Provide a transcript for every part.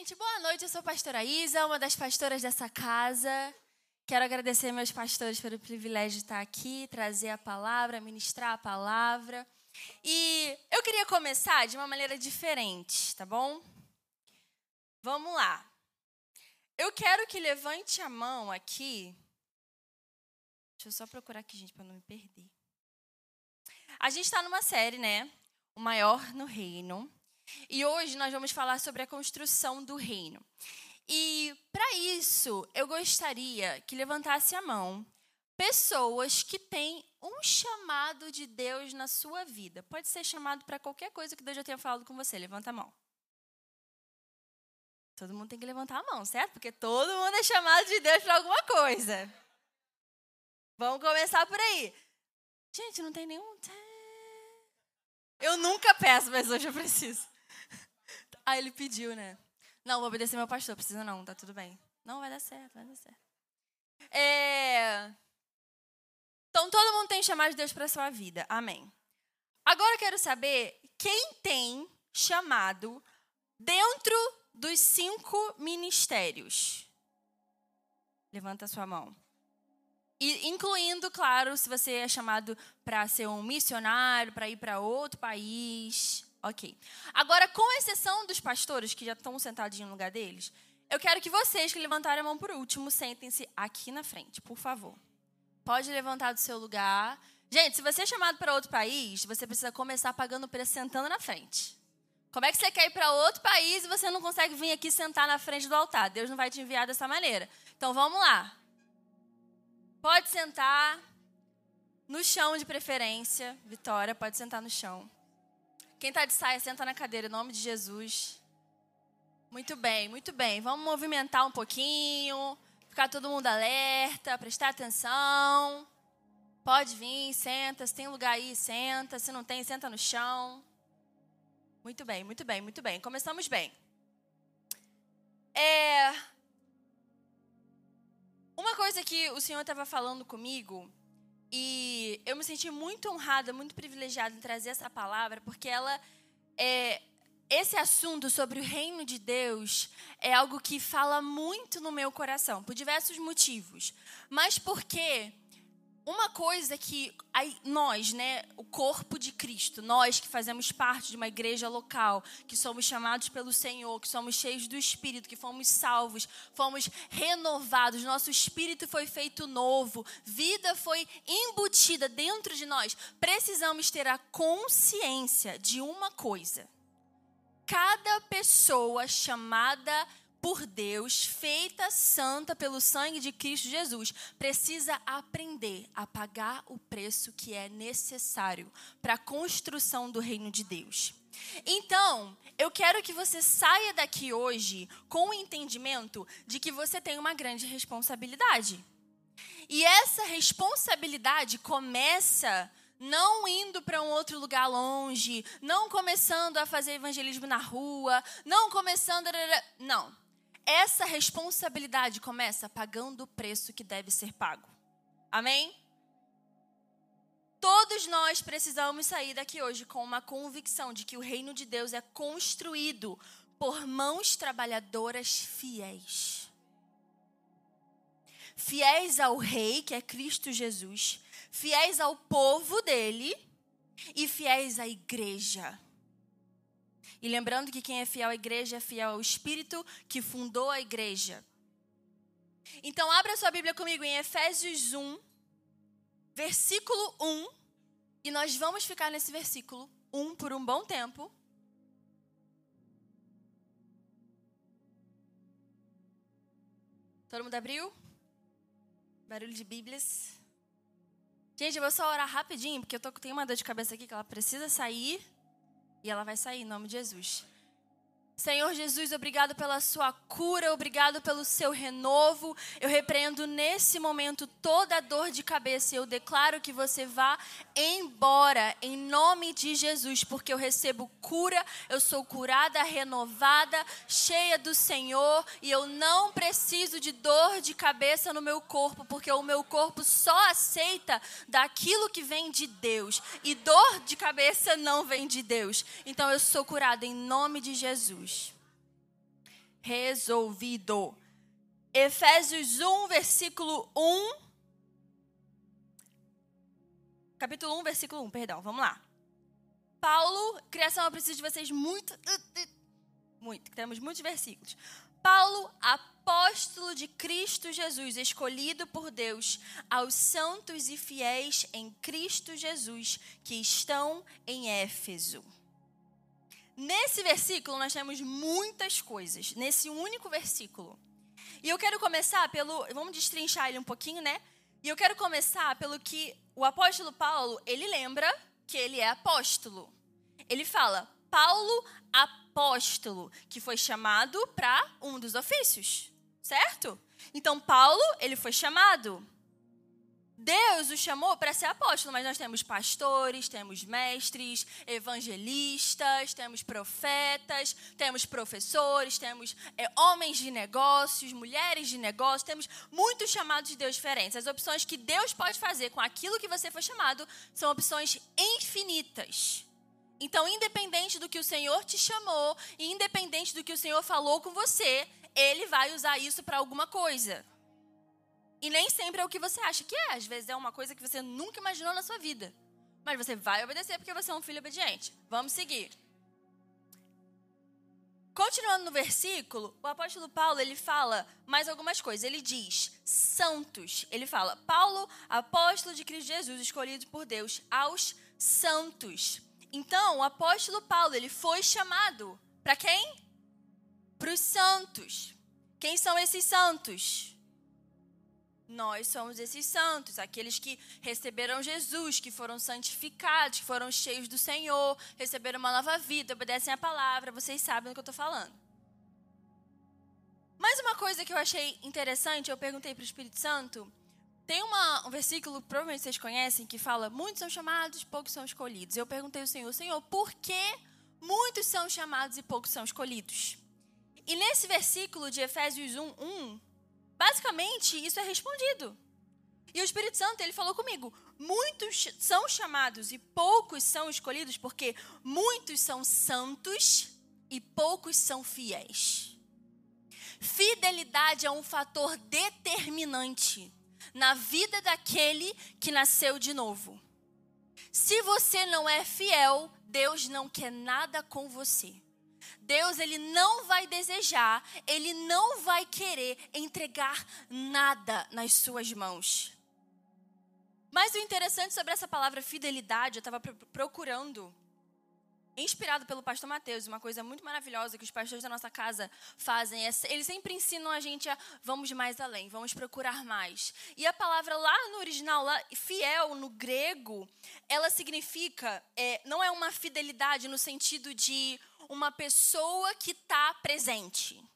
gente, boa noite. Eu sou a pastora Isa, uma das pastoras dessa casa. Quero agradecer meus pastores pelo privilégio de estar aqui, trazer a palavra, ministrar a palavra. E eu queria começar de uma maneira diferente, tá bom? Vamos lá. Eu quero que levante a mão aqui. Deixa eu só procurar aqui, gente, para não me perder. A gente está numa série, né? O maior no reino. E hoje nós vamos falar sobre a construção do reino. E para isso, eu gostaria que levantasse a mão pessoas que têm um chamado de Deus na sua vida. Pode ser chamado para qualquer coisa que Deus já tenha falado com você. Levanta a mão. Todo mundo tem que levantar a mão, certo? Porque todo mundo é chamado de Deus para alguma coisa. Vamos começar por aí. Gente, não tem nenhum. Eu nunca peço, mas hoje eu preciso. Ah, ele pediu, né? Não, vou obedecer meu pastor, precisa não, tá tudo bem. Não, vai dar certo, vai dar certo. É... Então, todo mundo tem chamado de Deus para sua vida. Amém. Agora eu quero saber quem tem chamado dentro dos cinco ministérios. Levanta sua mão. E, incluindo, claro, se você é chamado para ser um missionário, para ir para outro país, Ok. Agora, com exceção dos pastores que já estão sentadinhos no lugar deles, eu quero que vocês que levantaram a mão por último sentem-se aqui na frente, por favor. Pode levantar do seu lugar. Gente, se você é chamado para outro país, você precisa começar pagando o preço sentando na frente. Como é que você quer ir para outro país e você não consegue vir aqui sentar na frente do altar? Deus não vai te enviar dessa maneira. Então vamos lá. Pode sentar no chão de preferência. Vitória, pode sentar no chão. Quem está de saia, senta na cadeira, em nome de Jesus. Muito bem, muito bem. Vamos movimentar um pouquinho, ficar todo mundo alerta, prestar atenção. Pode vir, senta. Se tem lugar aí, senta. Se não tem, senta no chão. Muito bem, muito bem, muito bem. Começamos bem. É... Uma coisa que o Senhor estava falando comigo e eu me senti muito honrada, muito privilegiada em trazer essa palavra, porque ela é esse assunto sobre o reino de Deus é algo que fala muito no meu coração, por diversos motivos. Mas porque uma coisa que nós, né, o corpo de Cristo, nós que fazemos parte de uma igreja local, que somos chamados pelo Senhor, que somos cheios do Espírito, que fomos salvos, fomos renovados, nosso espírito foi feito novo, vida foi embutida dentro de nós, precisamos ter a consciência de uma coisa. Cada pessoa chamada por Deus, feita santa pelo sangue de Cristo Jesus, precisa aprender a pagar o preço que é necessário para a construção do reino de Deus. Então, eu quero que você saia daqui hoje com o entendimento de que você tem uma grande responsabilidade. E essa responsabilidade começa não indo para um outro lugar longe, não começando a fazer evangelismo na rua, não começando. Não essa responsabilidade começa pagando o preço que deve ser pago. Amém? Todos nós precisamos sair daqui hoje com uma convicção de que o reino de Deus é construído por mãos trabalhadoras fiéis. Fiéis ao Rei, que é Cristo Jesus, fiéis ao povo dele e fiéis à igreja. E lembrando que quem é fiel à igreja é fiel ao Espírito que fundou a igreja. Então, abra sua Bíblia comigo em Efésios 1, versículo 1. E nós vamos ficar nesse versículo 1 por um bom tempo. Todo mundo abriu? Barulho de Bíblias. Gente, eu vou só orar rapidinho, porque eu tô, tenho uma dor de cabeça aqui que ela precisa sair. E ela vai sair em nome de Jesus. Senhor Jesus, obrigado pela sua cura, obrigado pelo seu renovo. Eu repreendo nesse momento toda a dor de cabeça e eu declaro que você vá embora em nome de Jesus, porque eu recebo cura, eu sou curada, renovada, cheia do Senhor e eu não preciso de dor de cabeça no meu corpo, porque o meu corpo só aceita daquilo que vem de Deus e dor de cabeça não vem de Deus. Então eu sou curada em nome de Jesus. Resolvido. Efésios 1, versículo 1. Capítulo 1, versículo 1, perdão, vamos lá. Paulo, criação, eu preciso de vocês muito. Muito, temos muitos versículos. Paulo, apóstolo de Cristo Jesus, escolhido por Deus, aos santos e fiéis em Cristo Jesus que estão em Éfeso. Nesse versículo nós temos muitas coisas, nesse único versículo. E eu quero começar pelo, vamos destrinchar ele um pouquinho, né? E eu quero começar pelo que o apóstolo Paulo, ele lembra que ele é apóstolo. Ele fala: Paulo, apóstolo, que foi chamado para um dos ofícios, certo? Então, Paulo, ele foi chamado. Deus o chamou para ser apóstolo, mas nós temos pastores, temos mestres, evangelistas, temos profetas, temos professores, temos é, homens de negócios, mulheres de negócios, temos muitos chamados de Deus diferentes. As opções que Deus pode fazer com aquilo que você foi chamado são opções infinitas. Então, independente do que o Senhor te chamou, e independente do que o Senhor falou com você, Ele vai usar isso para alguma coisa. E nem sempre é o que você acha que é. Às vezes é uma coisa que você nunca imaginou na sua vida. Mas você vai obedecer porque você é um filho obediente. Vamos seguir. Continuando no versículo, o apóstolo Paulo, ele fala mais algumas coisas. Ele diz, santos. Ele fala, Paulo, apóstolo de Cristo Jesus, escolhido por Deus, aos santos. Então, o apóstolo Paulo, ele foi chamado para quem? Para os santos. Quem são esses santos? Nós somos esses santos, aqueles que receberam Jesus, que foram santificados, que foram cheios do Senhor, receberam uma nova vida, obedecem a palavra, vocês sabem do que eu estou falando. Mais uma coisa que eu achei interessante, eu perguntei para o Espírito Santo, tem uma, um versículo, provavelmente vocês conhecem, que fala: muitos são chamados, poucos são escolhidos. Eu perguntei ao Senhor: Senhor, por que muitos são chamados e poucos são escolhidos? E nesse versículo de Efésios 1, 1, basicamente isso é respondido. E o Espírito Santo, ele falou comigo: muitos são chamados e poucos são escolhidos, porque muitos são santos e poucos são fiéis. Fidelidade é um fator determinante na vida daquele que nasceu de novo. Se você não é fiel, Deus não quer nada com você. Deus ele não vai desejar, ele não vai querer entregar nada nas suas mãos. Mas o interessante sobre essa palavra fidelidade, eu estava procurando inspirado pelo pastor Mateus, uma coisa muito maravilhosa que os pastores da nossa casa fazem, é, eles sempre ensinam a gente a vamos mais além, vamos procurar mais. E a palavra lá no original, lá, fiel no grego, ela significa, é, não é uma fidelidade no sentido de uma pessoa que está presente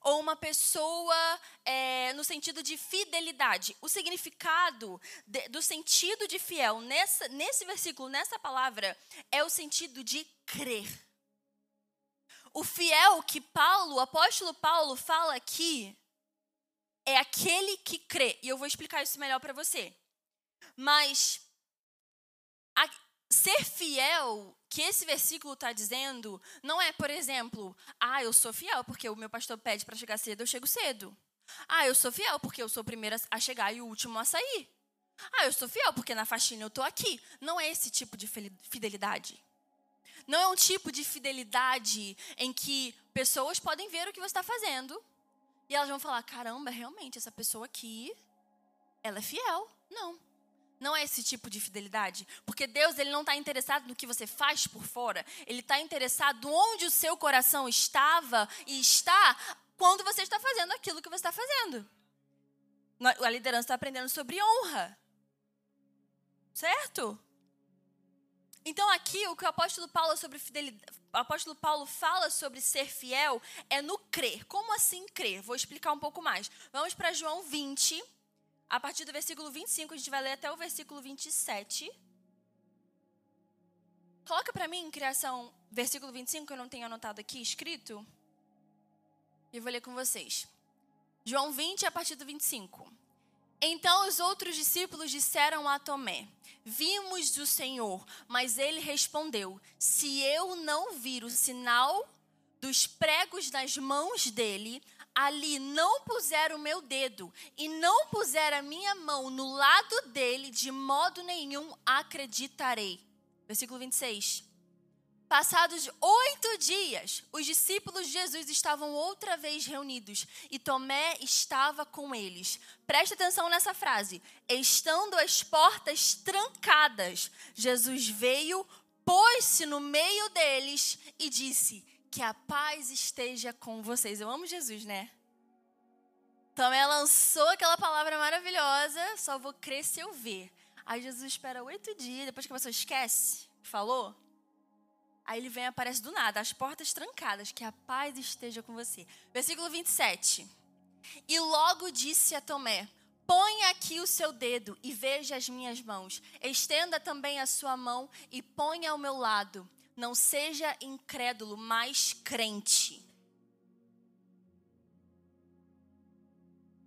ou uma pessoa é, no sentido de fidelidade. O significado de, do sentido de fiel nessa, nesse versículo, nessa palavra, é o sentido de crer. O fiel que Paulo, o apóstolo Paulo, fala aqui é aquele que crê. E eu vou explicar isso melhor para você. Mas a, ser fiel que esse versículo está dizendo não é, por exemplo, ah, eu sou fiel porque o meu pastor pede para chegar cedo, eu chego cedo. Ah, eu sou fiel porque eu sou o primeiro a chegar e o último a sair. Ah, eu sou fiel porque na faxina eu estou aqui. Não é esse tipo de fidelidade. Não é um tipo de fidelidade em que pessoas podem ver o que você está fazendo e elas vão falar: caramba, realmente, essa pessoa aqui, ela é fiel. Não. Não é esse tipo de fidelidade. Porque Deus ele não está interessado no que você faz por fora. Ele está interessado onde o seu coração estava e está quando você está fazendo aquilo que você está fazendo. A liderança está aprendendo sobre honra. Certo? Então aqui o que o apóstolo Paulo sobre fidelidade, o apóstolo Paulo fala sobre ser fiel é no crer. Como assim crer? Vou explicar um pouco mais. Vamos para João 20, a partir do versículo 25, a gente vai ler até o versículo 27. Coloca para mim, criação, versículo 25, que eu não tenho anotado aqui, escrito. E vou ler com vocês. João 20, a partir do 25. Então os outros discípulos disseram a Tomé: Vimos o Senhor. Mas ele respondeu: Se eu não vir o sinal dos pregos nas mãos dele, ali não puser o meu dedo e não puser a minha mão no lado dele, de modo nenhum acreditarei. Versículo 26. Passados oito dias, os discípulos de Jesus estavam outra vez reunidos e Tomé estava com eles. Preste atenção nessa frase. Estando as portas trancadas, Jesus veio, pôs-se no meio deles e disse: Que a paz esteja com vocês. Eu amo Jesus, né? Tomé lançou aquela palavra maravilhosa: Só vou crer se eu ver. Aí Jesus espera oito dias, depois que a pessoa esquece, falou Aí ele vem e aparece do nada, as portas trancadas, que a paz esteja com você. Versículo 27. E logo disse a Tomé: Põe aqui o seu dedo e veja as minhas mãos. Estenda também a sua mão e ponha ao meu lado. Não seja incrédulo, mas crente.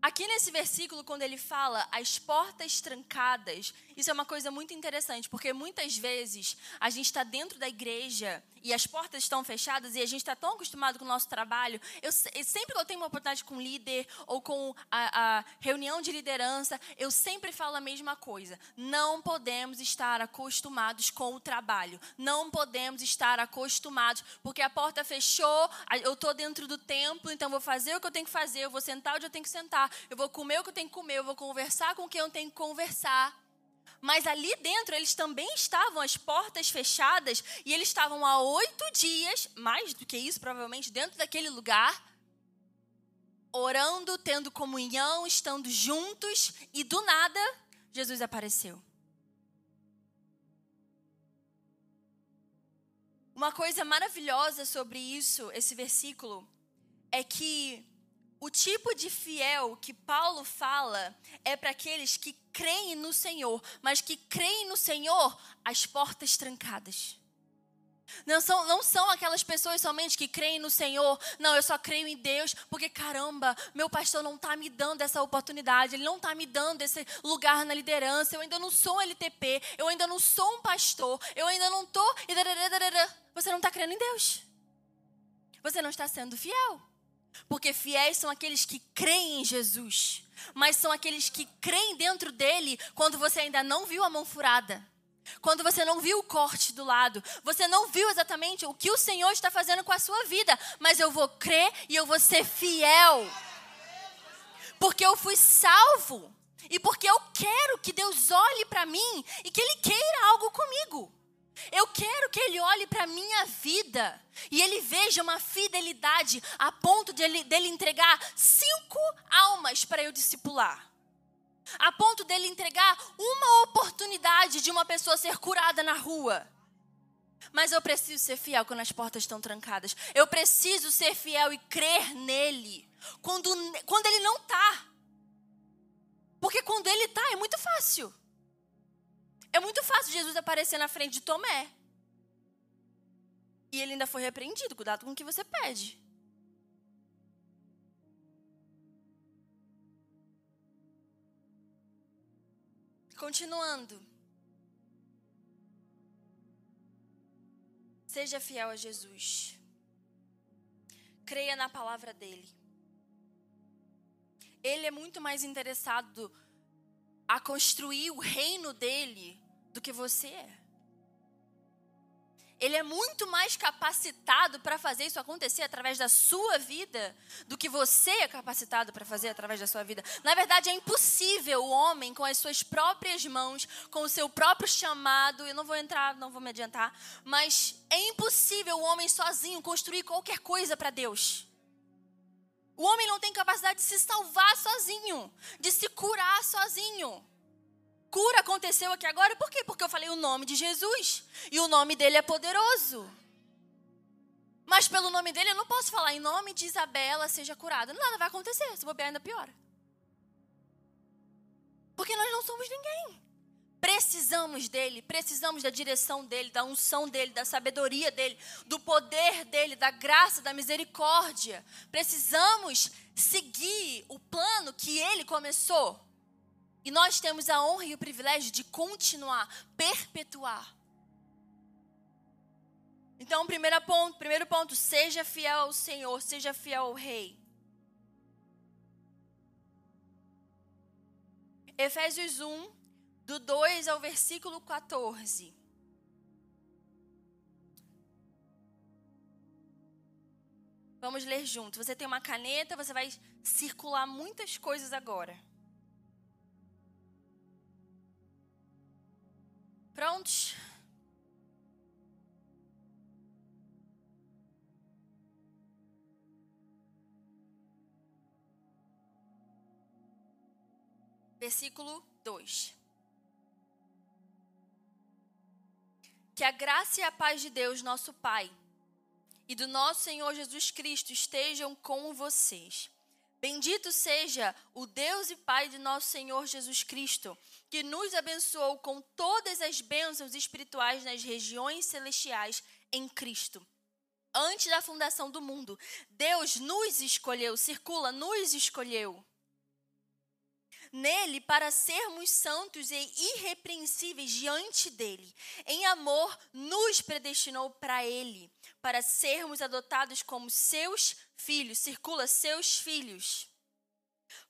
Aqui nesse versículo, quando ele fala as portas trancadas, isso é uma coisa muito interessante, porque muitas vezes a gente está dentro da igreja e as portas estão fechadas e a gente está tão acostumado com o nosso trabalho. Eu, sempre que eu tenho uma oportunidade com líder ou com a, a reunião de liderança, eu sempre falo a mesma coisa. Não podemos estar acostumados com o trabalho. Não podemos estar acostumados, porque a porta fechou, eu estou dentro do templo, então vou fazer o que eu tenho que fazer, eu vou sentar onde eu tenho que sentar, eu vou comer o que eu tenho que comer, eu vou conversar com quem eu tenho que conversar. Mas ali dentro eles também estavam as portas fechadas e eles estavam há oito dias, mais do que isso provavelmente, dentro daquele lugar, orando, tendo comunhão, estando juntos e do nada Jesus apareceu. Uma coisa maravilhosa sobre isso, esse versículo, é que o tipo de fiel que Paulo fala é para aqueles que creem no Senhor, mas que creem no Senhor as portas trancadas. Não são, não são aquelas pessoas somente que creem no Senhor. Não, eu só creio em Deus porque, caramba, meu pastor não está me dando essa oportunidade. Ele não está me dando esse lugar na liderança. Eu ainda não sou um LTP. Eu ainda não sou um pastor. Eu ainda não estou. Você não está crendo em Deus. Você não está sendo fiel. Porque fiéis são aqueles que creem em Jesus, mas são aqueles que creem dentro dele quando você ainda não viu a mão furada. Quando você não viu o corte do lado, você não viu exatamente o que o Senhor está fazendo com a sua vida, mas eu vou crer e eu vou ser fiel. Porque eu fui salvo e porque eu quero que Deus olhe para mim e que Ele queira algo comigo. Eu quero que ele olhe para a minha vida e ele veja uma fidelidade a ponto de ele, dele entregar cinco almas para eu discipular. A ponto dele entregar uma oportunidade de uma pessoa ser curada na rua. Mas eu preciso ser fiel quando as portas estão trancadas. Eu preciso ser fiel e crer nele quando, quando ele não está. Porque quando ele está é muito fácil. É muito fácil Jesus aparecer na frente de Tomé. E ele ainda foi repreendido. Cuidado com o que você pede. Continuando. Seja fiel a Jesus. Creia na palavra dele. Ele é muito mais interessado a construir o reino dele do que você é. Ele é muito mais capacitado para fazer isso acontecer através da sua vida do que você é capacitado para fazer através da sua vida. Na verdade, é impossível o homem, com as suas próprias mãos, com o seu próprio chamado, eu não vou entrar, não vou me adiantar, mas é impossível o homem sozinho construir qualquer coisa para Deus. O homem não tem capacidade de se salvar sozinho, de se curar sozinho cura aconteceu aqui agora, por quê? Porque eu falei o nome de Jesus. E o nome dele é poderoso. Mas pelo nome dele eu não posso falar em nome de Isabela seja curada. Nada vai acontecer, se bobear ainda piora. Porque nós não somos ninguém. Precisamos dele, precisamos da direção dele, da unção dele, da sabedoria dele, do poder dele, da graça, da misericórdia. Precisamos seguir o plano que ele começou. E nós temos a honra e o privilégio de continuar, perpetuar. Então, primeiro ponto, primeiro ponto, seja fiel ao Senhor, seja fiel ao Rei. Efésios 1, do 2 ao versículo 14. Vamos ler junto. Você tem uma caneta, você vai circular muitas coisas agora. Prontos? Versículo 2. Que a graça e a paz de Deus, nosso Pai, e do nosso Senhor Jesus Cristo estejam com vocês. Bendito seja o Deus e Pai de nosso Senhor Jesus Cristo, que nos abençoou com todas as bênçãos espirituais nas regiões celestiais em Cristo. Antes da fundação do mundo, Deus nos escolheu, circula, nos escolheu nele para sermos santos e irrepreensíveis diante dele. Em amor, nos predestinou para ele, para sermos adotados como seus filhos. Circula, seus filhos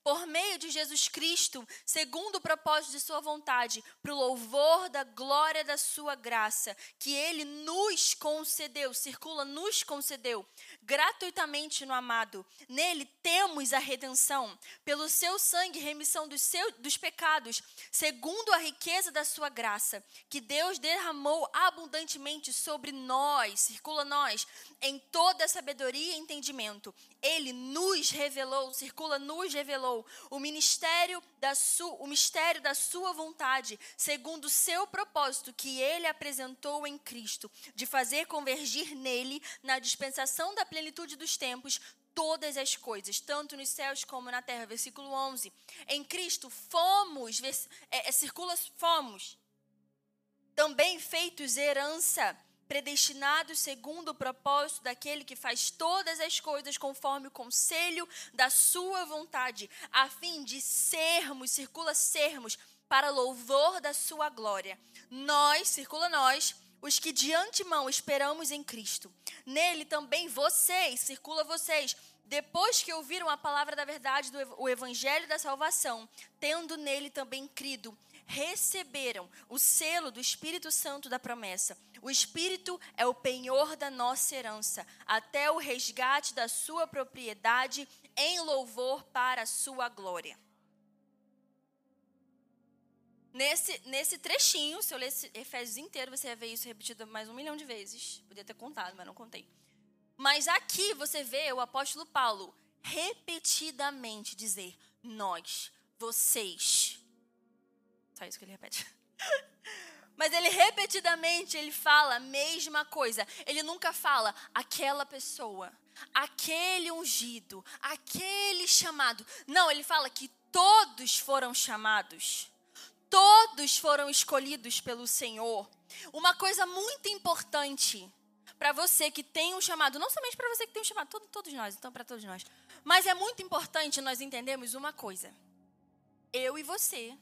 por meio de Jesus Cristo, segundo o propósito de Sua vontade, para o louvor da glória da Sua graça, que Ele nos concedeu, circula, nos concedeu, gratuitamente no amado. Nele temos a redenção, pelo Seu sangue, remissão dos, seu, dos pecados, segundo a riqueza da Sua graça, que Deus derramou abundantemente sobre nós, circula nós, em toda sabedoria e entendimento. Ele nos revelou, circula, nos revelou o ministério da sua, o mistério da sua vontade, segundo o seu propósito que ele apresentou em Cristo, de fazer convergir nele, na dispensação da plenitude dos tempos, todas as coisas, tanto nos céus como na terra. Versículo 11. Em Cristo fomos, é, é, circula fomos, também feitos herança predestinados segundo o propósito daquele que faz todas as coisas conforme o conselho da sua vontade, a fim de sermos, circula sermos, para louvor da sua glória. Nós, circula nós, os que de antemão esperamos em Cristo. Nele também vocês, circula vocês, depois que ouviram a palavra da verdade do o evangelho da salvação, tendo nele também crido, receberam o selo do Espírito Santo da promessa. O Espírito é o penhor da nossa herança, até o resgate da sua propriedade em louvor para a sua glória. Nesse, nesse trechinho, se eu ler Efésios inteiro, você vai ver isso repetido mais um milhão de vezes. Podia ter contado, mas não contei. Mas aqui você vê o apóstolo Paulo repetidamente dizer: nós, vocês, só isso que ele repete. Mas ele repetidamente ele fala a mesma coisa. Ele nunca fala aquela pessoa, aquele ungido, aquele chamado. Não, ele fala que todos foram chamados. Todos foram escolhidos pelo Senhor. Uma coisa muito importante para você que tem um chamado, não somente para você que tem um chamado, todo, todos nós, então para todos nós. Mas é muito importante nós entendermos uma coisa. Eu e você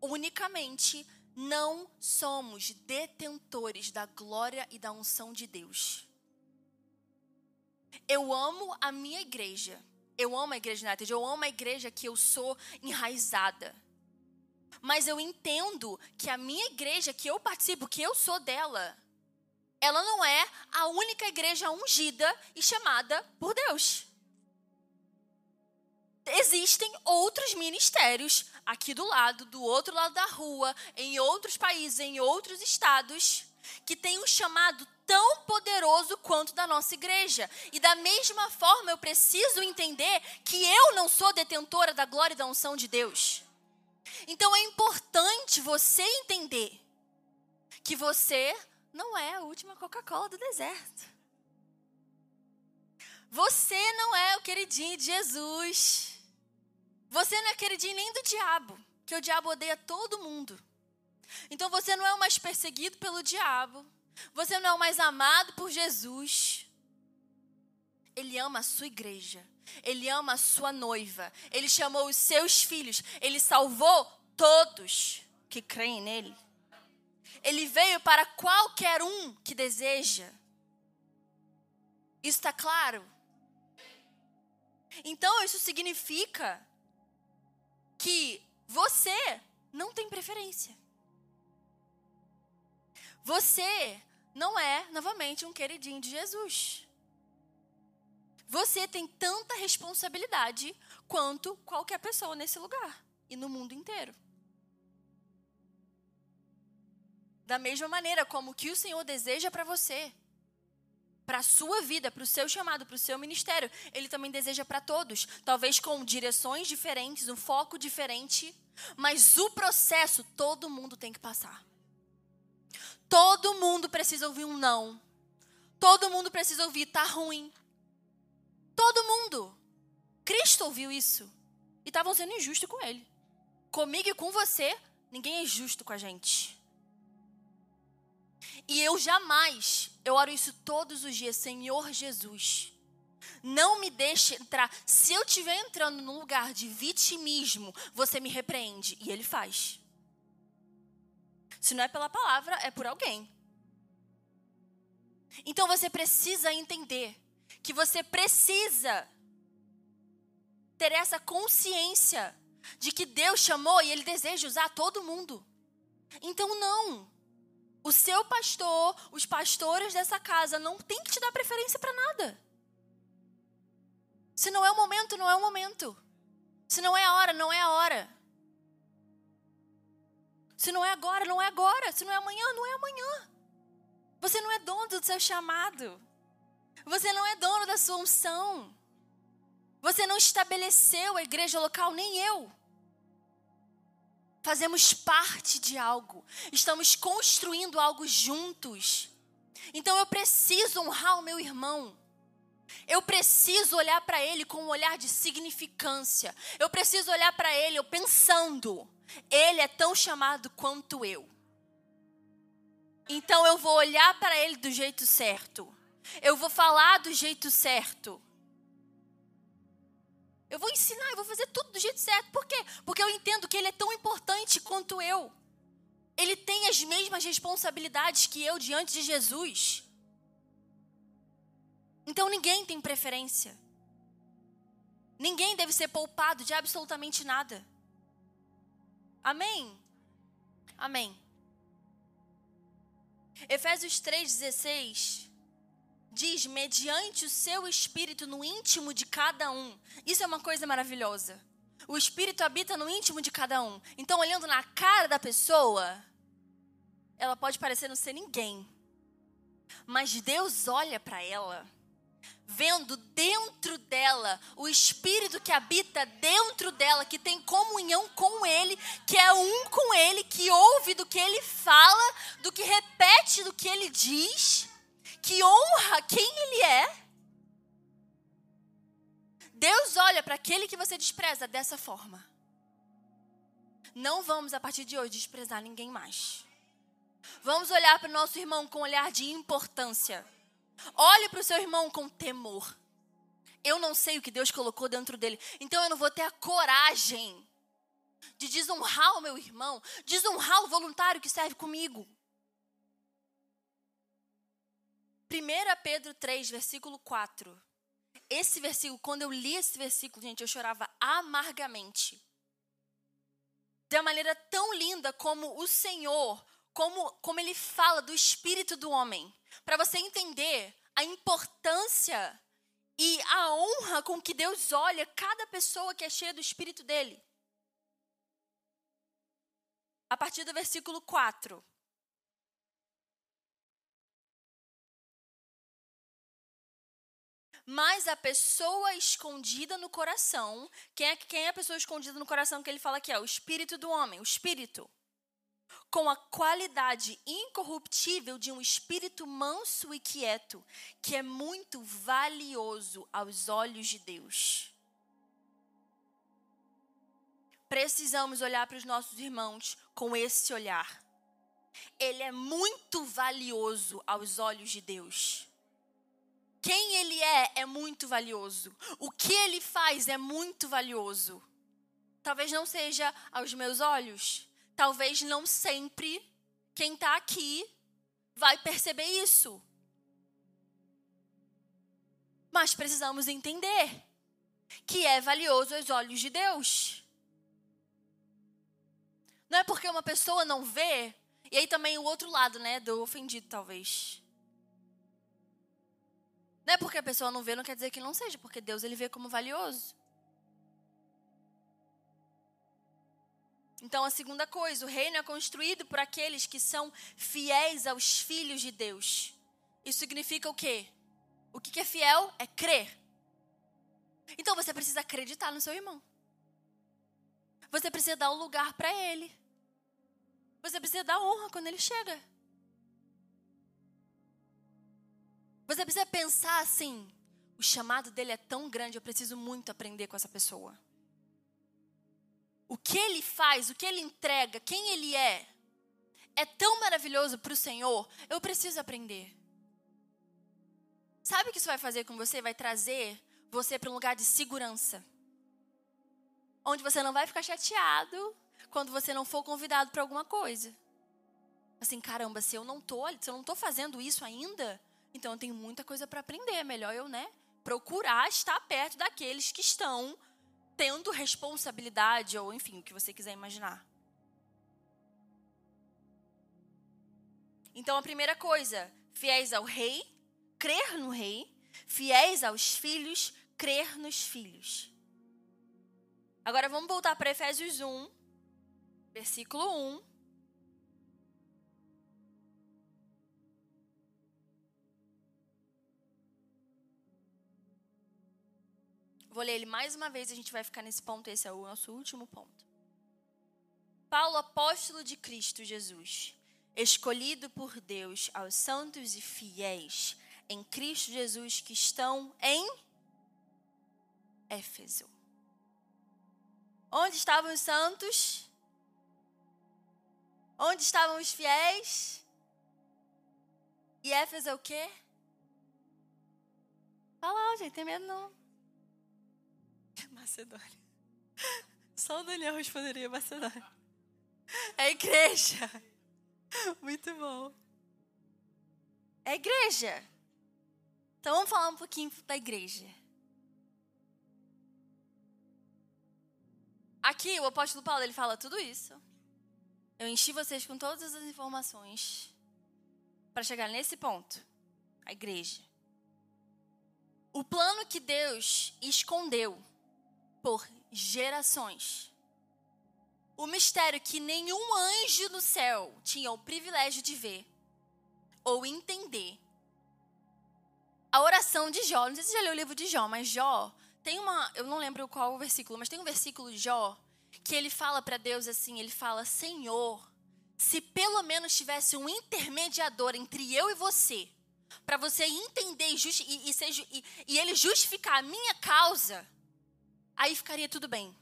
unicamente não somos detentores da glória e da unção de Deus. Eu amo a minha igreja. Eu amo a igreja United. Eu amo a igreja que eu sou enraizada. Mas eu entendo que a minha igreja que eu participo, que eu sou dela, ela não é a única igreja ungida e chamada por Deus existem outros ministérios aqui do lado, do outro lado da rua, em outros países, em outros estados, que têm um chamado tão poderoso quanto da nossa igreja. E da mesma forma, eu preciso entender que eu não sou detentora da glória e da unção de Deus. Então é importante você entender que você não é a última Coca-Cola do deserto. Você não é o queridinho de Jesus. Você não é queridinho nem do diabo, que o diabo odeia todo mundo. Então você não é o mais perseguido pelo diabo. Você não é o mais amado por Jesus. Ele ama a sua igreja. Ele ama a sua noiva. Ele chamou os seus filhos. Ele salvou todos que creem nele. Ele veio para qualquer um que deseja. Isso está claro? Então, isso significa que você não tem preferência. Você não é, novamente, um queridinho de Jesus. Você tem tanta responsabilidade quanto qualquer pessoa nesse lugar e no mundo inteiro. Da mesma maneira como que o Senhor deseja para você, para a sua vida, para o seu chamado, para o seu ministério, Ele também deseja para todos. Talvez com direções diferentes, um foco diferente, mas o processo todo mundo tem que passar. Todo mundo precisa ouvir um não. Todo mundo precisa ouvir tá ruim. Todo mundo. Cristo ouviu isso. E estavam sendo injustos com ele. Comigo e com você, ninguém é justo com a gente. E eu jamais, eu oro isso todos os dias, Senhor Jesus. Não me deixe entrar. Se eu estiver entrando num lugar de vitimismo, você me repreende. E ele faz. Se não é pela palavra, é por alguém. Então você precisa entender que você precisa ter essa consciência de que Deus chamou e Ele deseja usar todo mundo. Então, não. O seu pastor, os pastores dessa casa não tem que te dar preferência para nada. Se não é o momento, não é o momento. Se não é a hora, não é a hora. Se não é agora, não é agora. Se não é amanhã, não é amanhã. Você não é dono do seu chamado. Você não é dono da sua unção. Você não estabeleceu a igreja local, nem eu. Fazemos parte de algo. Estamos construindo algo juntos. Então eu preciso honrar o meu irmão. Eu preciso olhar para ele com um olhar de significância. Eu preciso olhar para ele eu pensando. Ele é tão chamado quanto eu. Então eu vou olhar para ele do jeito certo. Eu vou falar do jeito certo. Eu vou ensinar, eu vou fazer tudo do jeito certo. Por quê? Porque eu entendo que ele é tão importante quanto eu. Ele tem as mesmas responsabilidades que eu diante de Jesus. Então ninguém tem preferência. Ninguém deve ser poupado de absolutamente nada. Amém? Amém. Efésios 3,16 diz: mediante o seu espírito no íntimo de cada um. Isso é uma coisa maravilhosa. O espírito habita no íntimo de cada um. Então, olhando na cara da pessoa, ela pode parecer não ser ninguém. Mas Deus olha para ela vendo dentro dela o espírito que habita dentro dela, que tem comunhão com ele, que é um com ele, que ouve do que ele fala, do que repete do que ele diz, que honra quem ele é. Deus olha para aquele que você despreza dessa forma. Não vamos a partir de hoje desprezar ninguém mais. Vamos olhar para o nosso irmão com um olhar de importância Olhe para o seu irmão com temor. Eu não sei o que Deus colocou dentro dele, então eu não vou ter a coragem de desonrar o meu irmão, desonrar o voluntário que serve comigo. 1 Pedro 3, versículo 4. Esse versículo, quando eu li esse versículo, gente, eu chorava amargamente. De uma maneira tão linda como o Senhor, como, como ele fala do espírito do homem para você entender a importância e a honra com que Deus olha cada pessoa que é cheia do Espírito dele. A partir do versículo 4. Mas a pessoa escondida no coração, quem é, quem é a pessoa escondida no coração que ele fala aqui? É o espírito do homem, o espírito com a qualidade incorruptível de um espírito manso e quieto, que é muito valioso aos olhos de Deus. Precisamos olhar para os nossos irmãos com esse olhar. Ele é muito valioso aos olhos de Deus. Quem ele é é muito valioso. O que ele faz é muito valioso. Talvez não seja aos meus olhos, talvez não sempre quem está aqui vai perceber isso. Mas precisamos entender que é valioso aos olhos de Deus. Não é porque uma pessoa não vê, e aí também o outro lado, né, do ofendido, talvez. Não é porque a pessoa não vê, não quer dizer que não seja, porque Deus ele vê como valioso. Então, a segunda coisa, o reino é construído por aqueles que são fiéis aos filhos de Deus. Isso significa o quê? O que é fiel? É crer. Então, você precisa acreditar no seu irmão. Você precisa dar um lugar para ele. Você precisa dar honra quando ele chega. Você precisa pensar assim: o chamado dele é tão grande, eu preciso muito aprender com essa pessoa. O que ele faz, o que ele entrega, quem ele é, é tão maravilhoso para o Senhor, eu preciso aprender. Sabe o que isso vai fazer com você? Vai trazer você para um lugar de segurança. Onde você não vai ficar chateado quando você não for convidado para alguma coisa. Assim, caramba, se eu não tô, se eu não tô fazendo isso ainda, então eu tenho muita coisa para aprender. É melhor eu, né, procurar estar perto daqueles que estão tendo responsabilidade ou enfim, o que você quiser imaginar. Então a primeira coisa, fiéis ao rei, crer no rei, fiéis aos filhos, crer nos filhos. Agora vamos voltar para Efésios 1, versículo 1. Vou ler ele mais uma vez, a gente vai ficar nesse ponto, esse é o nosso último ponto. Paulo, apóstolo de Cristo Jesus, escolhido por Deus aos santos e fiéis em Cristo Jesus que estão em Éfeso. Onde estavam os santos? Onde estavam os fiéis? E Éfeso é o quê? Fala, gente, tem medo não. Macedônia. Só o Daniel responderia Macedônia. É igreja. Muito bom. É igreja. Então vamos falar um pouquinho da igreja. Aqui o apóstolo Paulo ele fala tudo isso. Eu enchi vocês com todas as informações para chegar nesse ponto. A igreja. O plano que Deus escondeu por gerações. O mistério que nenhum anjo no céu tinha o privilégio de ver ou entender. A oração de Jó, não sei se você já leu o livro de Jó, mas Jó tem uma, eu não lembro qual o versículo, mas tem um versículo de Jó que ele fala para Deus assim, ele fala: "Senhor, se pelo menos tivesse um intermediador entre eu e você, para você entender e, e, e, e, ele justificar a minha causa, aí ficaria tudo bem.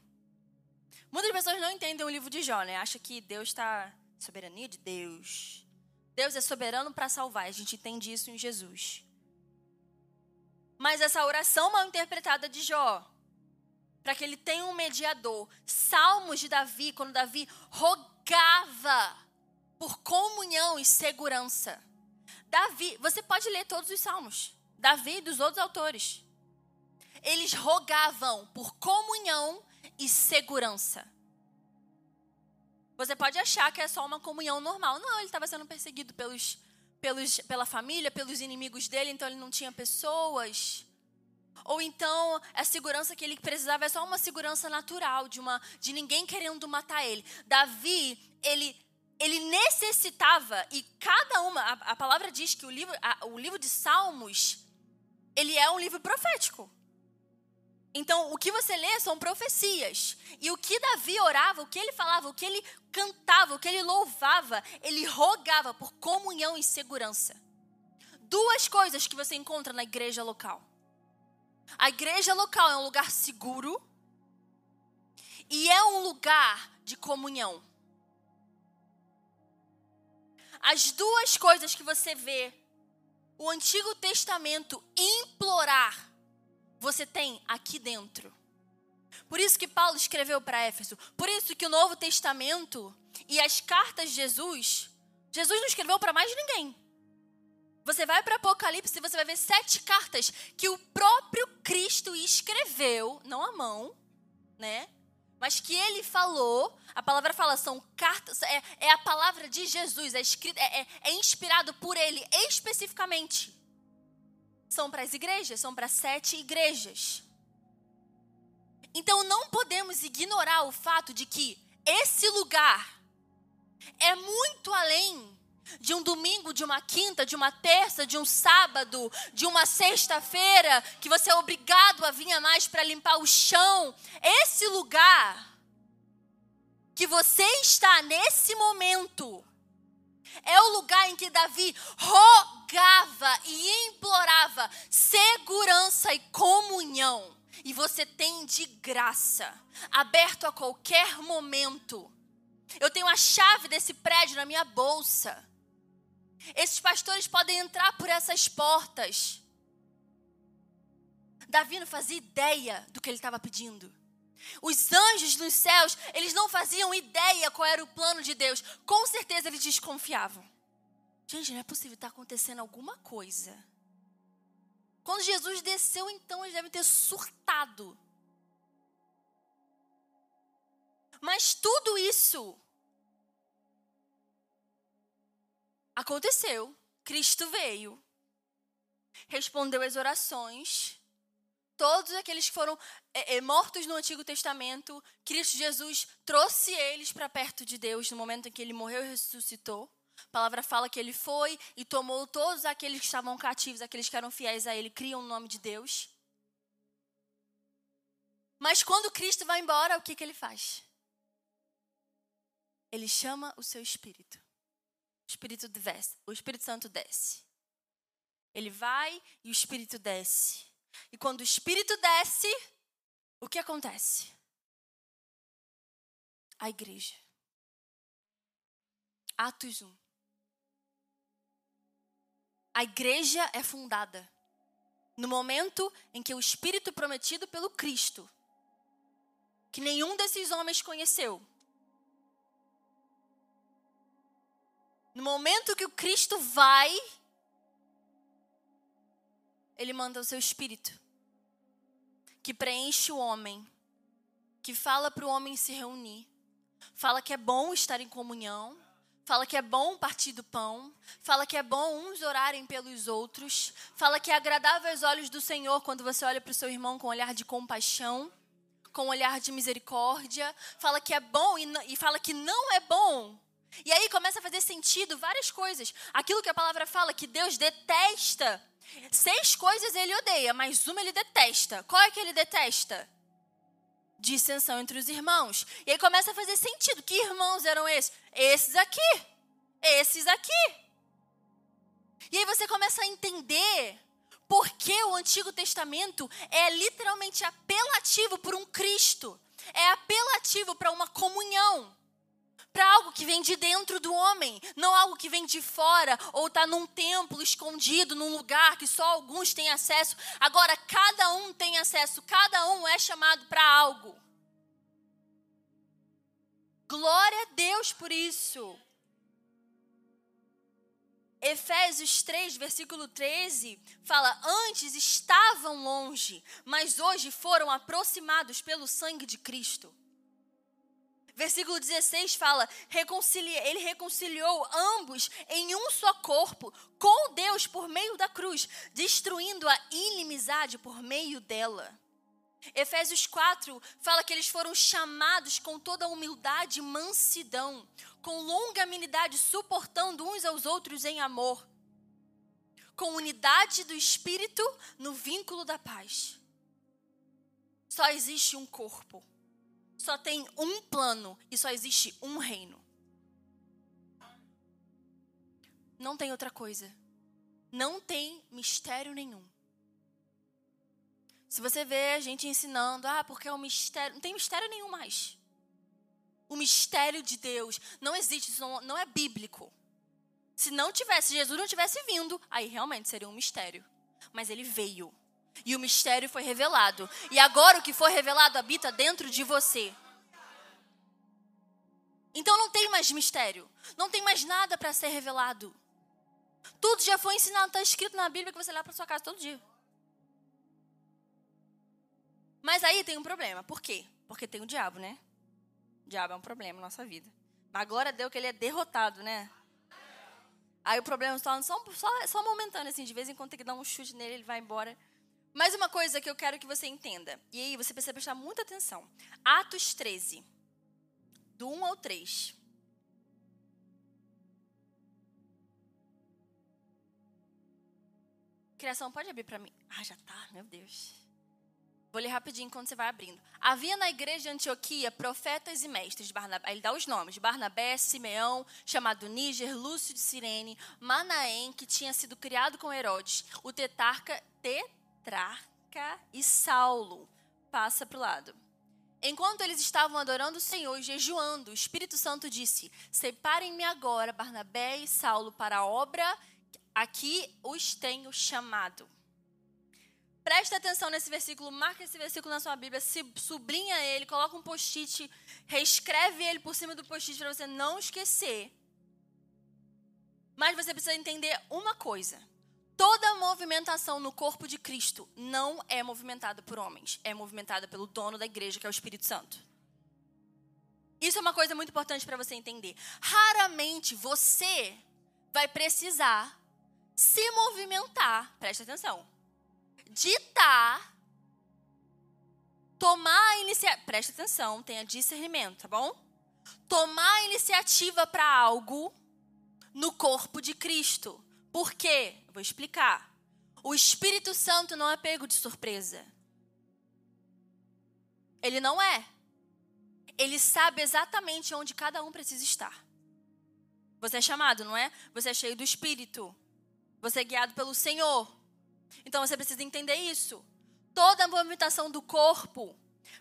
Muitas pessoas não entendem o livro de Jó, né? Acha que Deus está soberania de Deus. Deus é soberano para salvar. A gente entende isso em Jesus. Mas essa oração mal interpretada de Jó, para que ele tenha um mediador. Salmos de Davi, quando Davi rogava por comunhão e segurança. Davi, você pode ler todos os salmos. Davi e dos outros autores eles rogavam por comunhão e segurança. Você pode achar que é só uma comunhão normal. Não, ele estava sendo perseguido pelos, pelos, pela família, pelos inimigos dele, então ele não tinha pessoas. Ou então a segurança que ele precisava é só uma segurança natural, de, uma, de ninguém querendo matar ele. Davi, ele, ele necessitava, e cada uma, a, a palavra diz que o livro, a, o livro de Salmos, ele é um livro profético. Então, o que você lê são profecias. E o que Davi orava, o que ele falava, o que ele cantava, o que ele louvava, ele rogava por comunhão e segurança. Duas coisas que você encontra na igreja local. A igreja local é um lugar seguro e é um lugar de comunhão. As duas coisas que você vê o Antigo Testamento implorar você tem aqui dentro. Por isso que Paulo escreveu para Éfeso. Por isso que o Novo Testamento e as cartas de Jesus, Jesus não escreveu para mais ninguém. Você vai para Apocalipse e você vai ver sete cartas que o próprio Cristo escreveu, não à mão, né? Mas que ele falou, a palavra fala, são cartas, é, é a palavra de Jesus, é, escrito, é, é, é inspirado por ele especificamente. São para as igrejas, são para sete igrejas. Então não podemos ignorar o fato de que esse lugar é muito além de um domingo, de uma quinta, de uma terça, de um sábado, de uma sexta-feira, que você é obrigado a vir a mais para limpar o chão. Esse lugar que você está nesse momento é o lugar em que Davi rogava e implorava segurança e comunhão e você tem de graça, aberto a qualquer momento. Eu tenho a chave desse prédio na minha bolsa. Esses pastores podem entrar por essas portas. Davi não fazia ideia do que ele estava pedindo. Os anjos nos céus, eles não faziam ideia qual era o plano de Deus. Com certeza eles desconfiavam. Gente, não é possível estar tá acontecendo alguma coisa. Quando Jesus desceu, então eles devem ter surtado. Mas tudo isso aconteceu. Cristo veio, respondeu às orações. Todos aqueles que foram é, é, mortos no Antigo Testamento, Cristo Jesus trouxe eles para perto de Deus no momento em que ele morreu e ressuscitou. A palavra fala que ele foi e tomou todos aqueles que estavam cativos, aqueles que eram fiéis a ele, criam o nome de Deus. Mas quando Cristo vai embora, o que, que ele faz? Ele chama o seu espírito. O Espírito desce, o Espírito Santo desce. Ele vai e o Espírito desce. E quando o Espírito desce, o que acontece? A igreja. Atos 1. A igreja é fundada no momento em que o Espírito prometido pelo Cristo, que nenhum desses homens conheceu, no momento que o Cristo vai, ele manda o seu Espírito, que preenche o homem, que fala para o homem se reunir, fala que é bom estar em comunhão, Fala que é bom partir do pão. Fala que é bom uns orarem pelos outros. Fala que é agradável aos olhos do Senhor quando você olha para o seu irmão com um olhar de compaixão, com um olhar de misericórdia. Fala que é bom e, e fala que não é bom. E aí começa a fazer sentido várias coisas. Aquilo que a palavra fala que Deus detesta. Seis coisas ele odeia, mas uma ele detesta. Qual é que ele detesta? dissensão entre os irmãos. E aí começa a fazer sentido. Que irmãos eram esses? Esses aqui. Esses aqui. E aí você começa a entender por que o Antigo Testamento é literalmente apelativo por um Cristo. É apelativo para uma comunhão. Para algo que vem de dentro do homem, não algo que vem de fora ou está num templo escondido, num lugar que só alguns têm acesso. Agora, cada um tem acesso, cada um é chamado para algo. Glória a Deus por isso. Efésios 3, versículo 13, fala: Antes estavam longe, mas hoje foram aproximados pelo sangue de Cristo. Versículo 16 fala: Ele reconciliou ambos em um só corpo com Deus por meio da cruz, destruindo a inimizade por meio dela. Efésios 4 fala que eles foram chamados com toda humildade e mansidão, com longa amenidade, suportando uns aos outros em amor, com unidade do espírito no vínculo da paz. Só existe um corpo, só tem um plano e só existe um reino. Não tem outra coisa. Não tem mistério nenhum. Se você vê a gente ensinando, ah, porque é um mistério, não tem mistério nenhum mais. O mistério de Deus não existe, isso não, não é bíblico. Se não tivesse, se Jesus não tivesse vindo, aí realmente seria um mistério. Mas ele veio. E o mistério foi revelado. E agora o que foi revelado habita dentro de você. Então não tem mais mistério. Não tem mais nada para ser revelado. Tudo já foi ensinado, está escrito na Bíblia que você leva para sua casa todo dia. Mas aí tem um problema. Por quê? Porque tem o diabo, né? O diabo é um problema na nossa vida. Mas agora deu que ele é derrotado, né? Aí o problema torna só, só, só momentâneo, assim. De vez em quando tem que dar um chute nele, ele vai embora. Mais uma coisa que eu quero que você entenda. E aí você precisa prestar muita atenção. Atos 13. Do 1 ao 3. Criação, pode abrir para mim? Ah, já tá, meu Deus. Vou ler rapidinho quando você vai abrindo. Havia na igreja de Antioquia profetas e mestres. Barnabé, ele dá os nomes: Barnabé, Simeão, chamado Níger, Lúcio de Sirene, Manaém, que tinha sido criado com Herodes, o tetarca, tetrarca e Saulo. Passa para o lado. Enquanto eles estavam adorando o Senhor e jejuando, o Espírito Santo disse: Separem-me agora, Barnabé e Saulo, para a obra Aqui os tenho chamado. Presta atenção nesse versículo, marca esse versículo na sua Bíblia, sublinha ele, coloca um post-it, reescreve ele por cima do post-it para você não esquecer. Mas você precisa entender uma coisa. Toda movimentação no corpo de Cristo não é movimentada por homens, é movimentada pelo dono da igreja, que é o Espírito Santo. Isso é uma coisa muito importante para você entender. Raramente você vai precisar se movimentar, presta atenção, ditar, tomar a iniciativa, presta atenção, tenha discernimento, tá bom? Tomar a iniciativa para algo no corpo de Cristo. Por quê? vou explicar. O Espírito Santo não é pego de surpresa. Ele não é. Ele sabe exatamente onde cada um precisa estar. Você é chamado, não é? Você é cheio do Espírito. Você é guiado pelo Senhor. Então você precisa entender isso. Toda a movimentação do corpo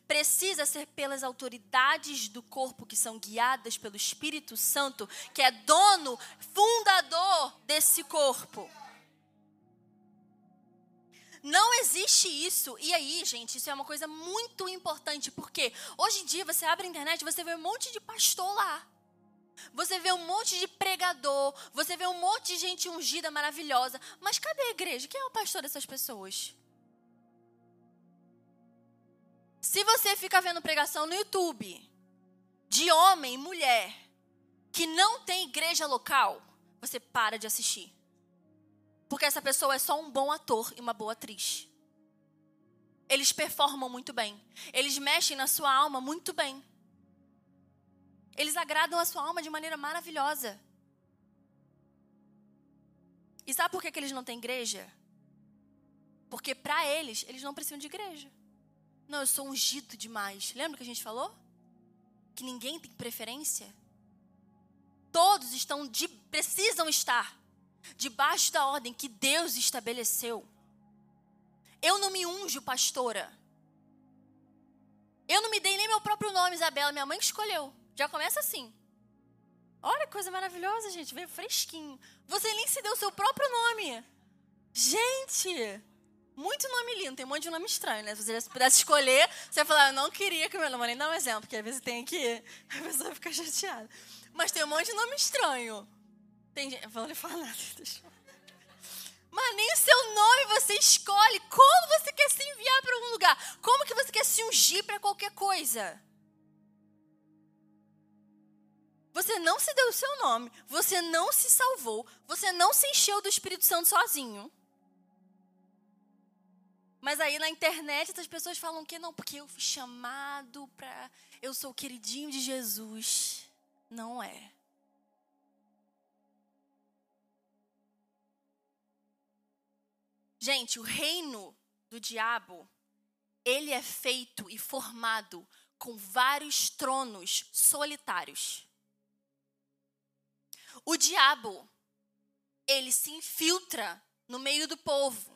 precisa ser pelas autoridades do corpo que são guiadas pelo Espírito Santo, que é dono, fundador desse corpo. Não existe isso. E aí, gente, isso é uma coisa muito importante, porque hoje em dia você abre a internet você vê um monte de pastor lá. Você vê um monte de pregador, você vê um monte de gente ungida maravilhosa. Mas cadê a igreja? Quem é o pastor dessas pessoas? Se você fica vendo pregação no YouTube de homem e mulher que não tem igreja local, você para de assistir. Porque essa pessoa é só um bom ator e uma boa atriz. Eles performam muito bem. Eles mexem na sua alma muito bem. Eles agradam a sua alma de maneira maravilhosa. E sabe por que, que eles não têm igreja? Porque para eles, eles não precisam de igreja. Não, eu sou ungido demais. Lembra que a gente falou? Que ninguém tem preferência? Todos estão de, precisam estar debaixo da ordem que Deus estabeleceu. Eu não me unjo pastora. Eu não me dei nem meu próprio nome, Isabela, minha mãe que escolheu. Já começa assim. Olha que coisa maravilhosa, gente. Veio fresquinho. Você nem se deu seu próprio nome. Gente, muito nome lindo. Tem um monte de nome estranho, né? Se você pudesse escolher, você ia falar, eu não queria que meu nome. nem dar um exemplo, porque às vezes tem que. A pessoa fica chateada. Mas tem um monte de nome estranho. Tem gente. Vou lhe falar deixa eu... Mas nem o seu nome você escolhe. Como você quer se enviar para algum lugar? Como que você quer se ungir para qualquer coisa? Você não se deu o seu nome, você não se salvou, você não se encheu do Espírito Santo sozinho. Mas aí na internet as pessoas falam que não, porque eu fui chamado para. Eu sou o queridinho de Jesus. Não é. Gente, o reino do diabo, ele é feito e formado com vários tronos solitários. O diabo, ele se infiltra no meio do povo,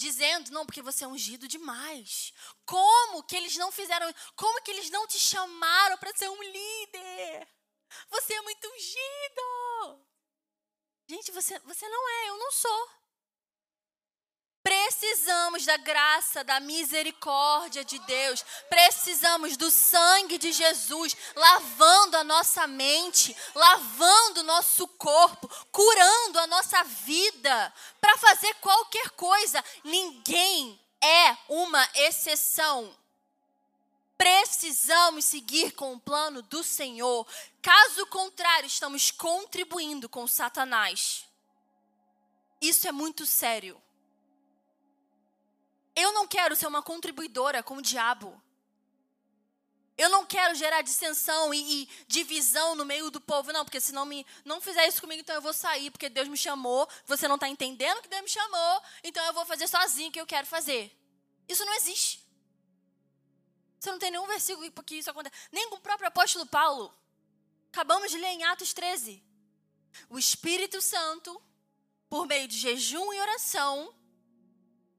dizendo: não, porque você é ungido demais. Como que eles não fizeram? Como que eles não te chamaram para ser um líder? Você é muito ungido. Gente, você, você não é, eu não sou. Precisamos da graça, da misericórdia de Deus. Precisamos do sangue de Jesus lavando a nossa mente, lavando o nosso corpo, curando a nossa vida para fazer qualquer coisa. Ninguém é uma exceção. Precisamos seguir com o plano do Senhor. Caso contrário, estamos contribuindo com Satanás. Isso é muito sério. Eu não quero ser uma contribuidora com o diabo. Eu não quero gerar dissensão e, e, divisão no meio do povo, não, porque se não me não fizer isso comigo, então eu vou sair, porque Deus me chamou. Você não está entendendo que Deus me chamou, então eu vou fazer sozinho o que eu quero fazer. Isso não existe. Você não tem nenhum versículo que isso acontece. Nem com o próprio apóstolo Paulo. Acabamos de ler em Atos 13. O Espírito Santo, por meio de jejum e oração,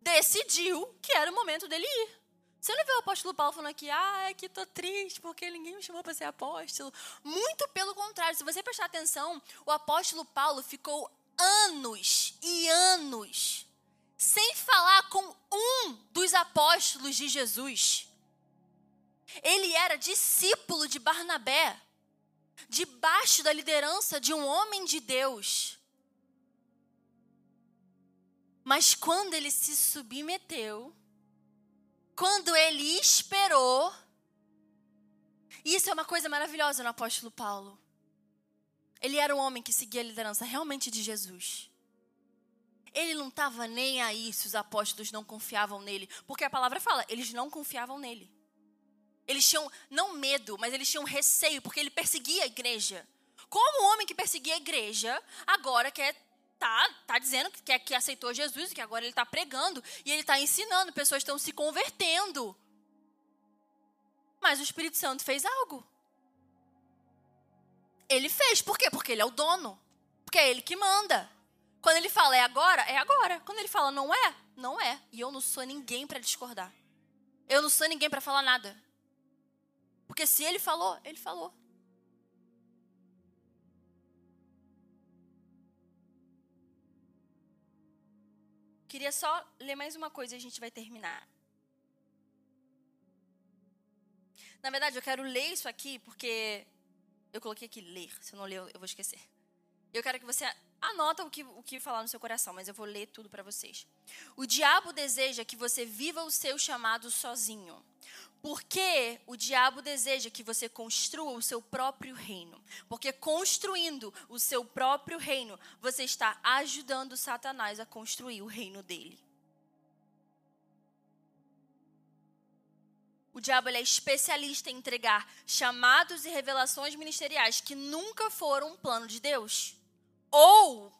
decidiu que era o momento dele ir. Você não vê o apóstolo Paulo falando aqui, ah, é que tô triste porque ninguém me chamou para ser apóstolo. Muito pelo contrário, se você prestar atenção, o apóstolo Paulo ficou anos e anos sem falar com um dos apóstolos de Jesus. Ele era discípulo de Barnabé, debaixo da liderança de um homem de Deus. Mas quando ele se submeteu, quando ele esperou, isso é uma coisa maravilhosa no apóstolo Paulo. Ele era um homem que seguia a liderança realmente de Jesus. Ele não estava nem aí se os apóstolos não confiavam nele, porque a palavra fala, eles não confiavam nele. Eles tinham não medo, mas eles tinham receio, porque ele perseguia a igreja. Como um homem que perseguia a igreja, agora quer tá, tá dizendo que, que, que aceitou Jesus, que agora ele está pregando e ele está ensinando, pessoas estão se convertendo. Mas o Espírito Santo fez algo. Ele fez, por quê? Porque ele é o dono. Porque é ele que manda. Quando ele fala é agora, é agora. Quando ele fala não é, não é. E eu não sou ninguém para discordar. Eu não sou ninguém para falar nada. Porque se ele falou, ele falou. Queria só ler mais uma coisa e a gente vai terminar. Na verdade, eu quero ler isso aqui porque eu coloquei aqui ler. Se eu não ler, eu vou esquecer. Eu quero que você anota o que, o que falar no seu coração, mas eu vou ler tudo para vocês. O diabo deseja que você viva o seu chamado sozinho. Porque o diabo deseja que você construa o seu próprio reino. Porque construindo o seu próprio reino, você está ajudando Satanás a construir o reino dele. O diabo é especialista em entregar chamados e revelações ministeriais que nunca foram um plano de Deus. Ou,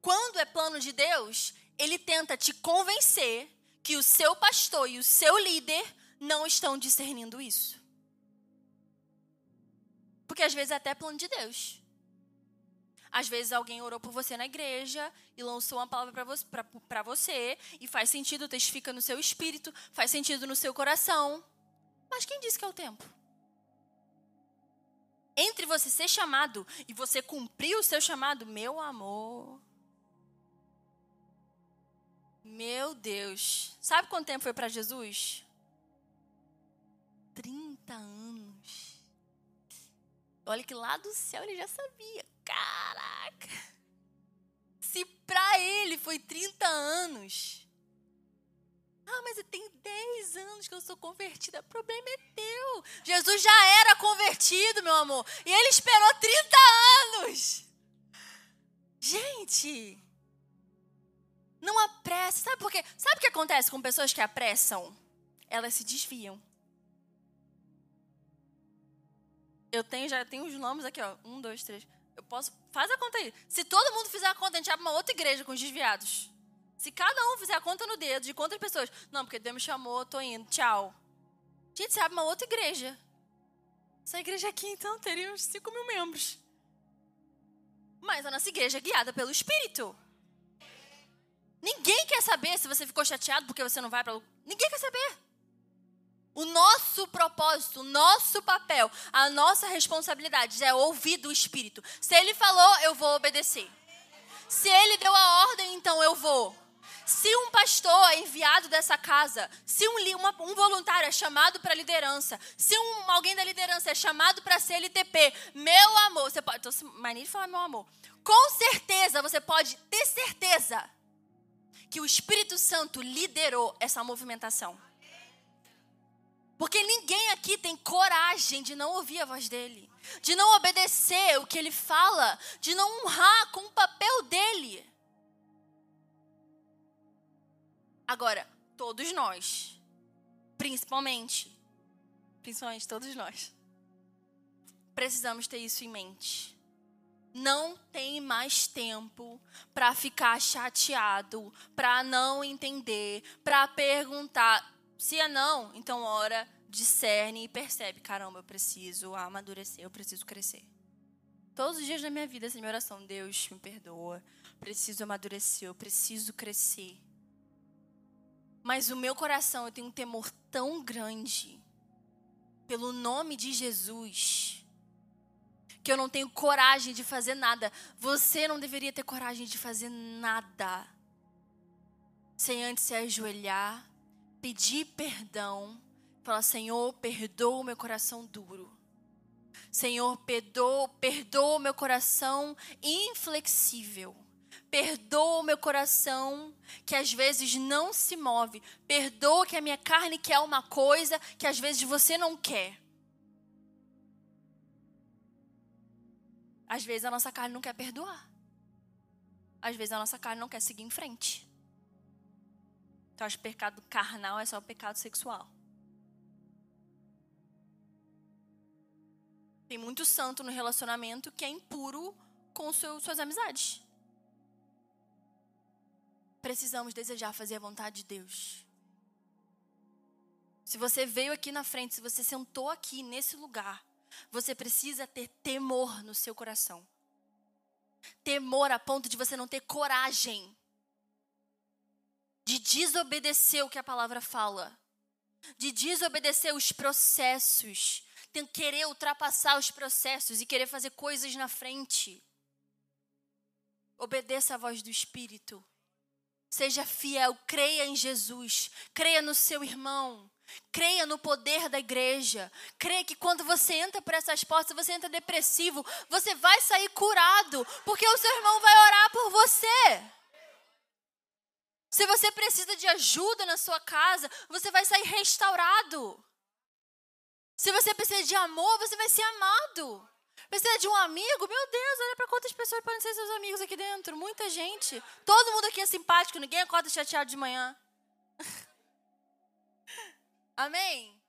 quando é plano de Deus, ele tenta te convencer que o seu pastor e o seu líder não estão discernindo isso. Porque às vezes é até plano de Deus. Às vezes alguém orou por você na igreja e lançou uma palavra para você, você, e faz sentido, testifica no seu espírito, faz sentido no seu coração. Mas quem disse que é o tempo? Entre você ser chamado e você cumprir o seu chamado, meu amor, meu Deus. Sabe quanto tempo foi para Jesus? 30 anos. Olha que lá do céu ele já sabia. Caraca! Se para ele foi 30 anos. Ah, mas tem 10 anos que eu sou convertida. O problema é teu. Jesus já era convertido, meu amor. E ele esperou 30 anos. Gente, não apresse. Sabe por quê? Sabe o que acontece com pessoas que apressam? Elas se desviam. Eu tenho, já tenho os nomes aqui, ó. Um, dois, três. Eu posso. Faz a conta aí. Se todo mundo fizer a conta, a gente abre uma outra igreja com os desviados. Se cada um fizer a conta no dedo de quantas pessoas. Não, porque Deus me chamou, tô indo. Tchau. Gente, você abre uma outra igreja. Essa igreja aqui, então, teria uns 5 mil membros. Mas a nossa igreja é guiada pelo Espírito. Ninguém quer saber se você ficou chateado porque você não vai para. Ninguém quer saber. O nosso propósito, o nosso papel, a nossa responsabilidade é ouvir do Espírito. Se ele falou, eu vou obedecer. Se ele deu a ordem, então eu vou. Se um pastor é enviado dessa casa, se um, uma, um voluntário é chamado para liderança, se um, alguém da liderança é chamado para ser LTP, meu amor, você pode. Mania de falar meu amor. Com certeza, você pode ter certeza que o Espírito Santo liderou essa movimentação. Porque ninguém aqui tem coragem de não ouvir a voz dele, de não obedecer o que ele fala, de não honrar com o papel dele. Agora, todos nós, principalmente, principalmente todos nós, precisamos ter isso em mente. Não tem mais tempo para ficar chateado, para não entender, para perguntar. Se é não, então ora, discerne e percebe: caramba, eu preciso amadurecer, eu preciso crescer. Todos os dias da minha vida, essa minha oração: Deus me perdoa, preciso amadurecer, eu preciso crescer. Mas o meu coração, eu tenho um temor tão grande pelo nome de Jesus, que eu não tenho coragem de fazer nada. Você não deveria ter coragem de fazer nada sem antes se ajoelhar pedir perdão, falar: Senhor, perdoa o meu coração duro. Senhor, perdoa, perdoa o meu coração inflexível. Perdoa o meu coração que às vezes não se move. Perdoa que a minha carne quer uma coisa que às vezes você não quer. Às vezes a nossa carne não quer perdoar. Às vezes a nossa carne não quer seguir em frente. Então, acho que pecado carnal é só o pecado sexual. Tem muito santo no relacionamento que é impuro com seu, suas amizades. Precisamos desejar fazer a vontade de Deus. Se você veio aqui na frente, se você sentou aqui nesse lugar, você precisa ter temor no seu coração. Temor a ponto de você não ter coragem de desobedecer o que a palavra fala, de desobedecer os processos, de querer ultrapassar os processos e querer fazer coisas na frente. Obedeça a voz do Espírito. Seja fiel, creia em Jesus, creia no seu irmão, creia no poder da igreja. Creia que quando você entra por essas portas, você entra depressivo, você vai sair curado, porque o seu irmão vai orar por você. Se você precisa de ajuda na sua casa, você vai sair restaurado. Se você precisa de amor, você vai ser amado. Precisa de um amigo? Meu Deus, olha para quantas pessoas podem ser seus amigos aqui dentro. Muita gente. Todo mundo aqui é simpático, ninguém acorda chateado de manhã. Amém?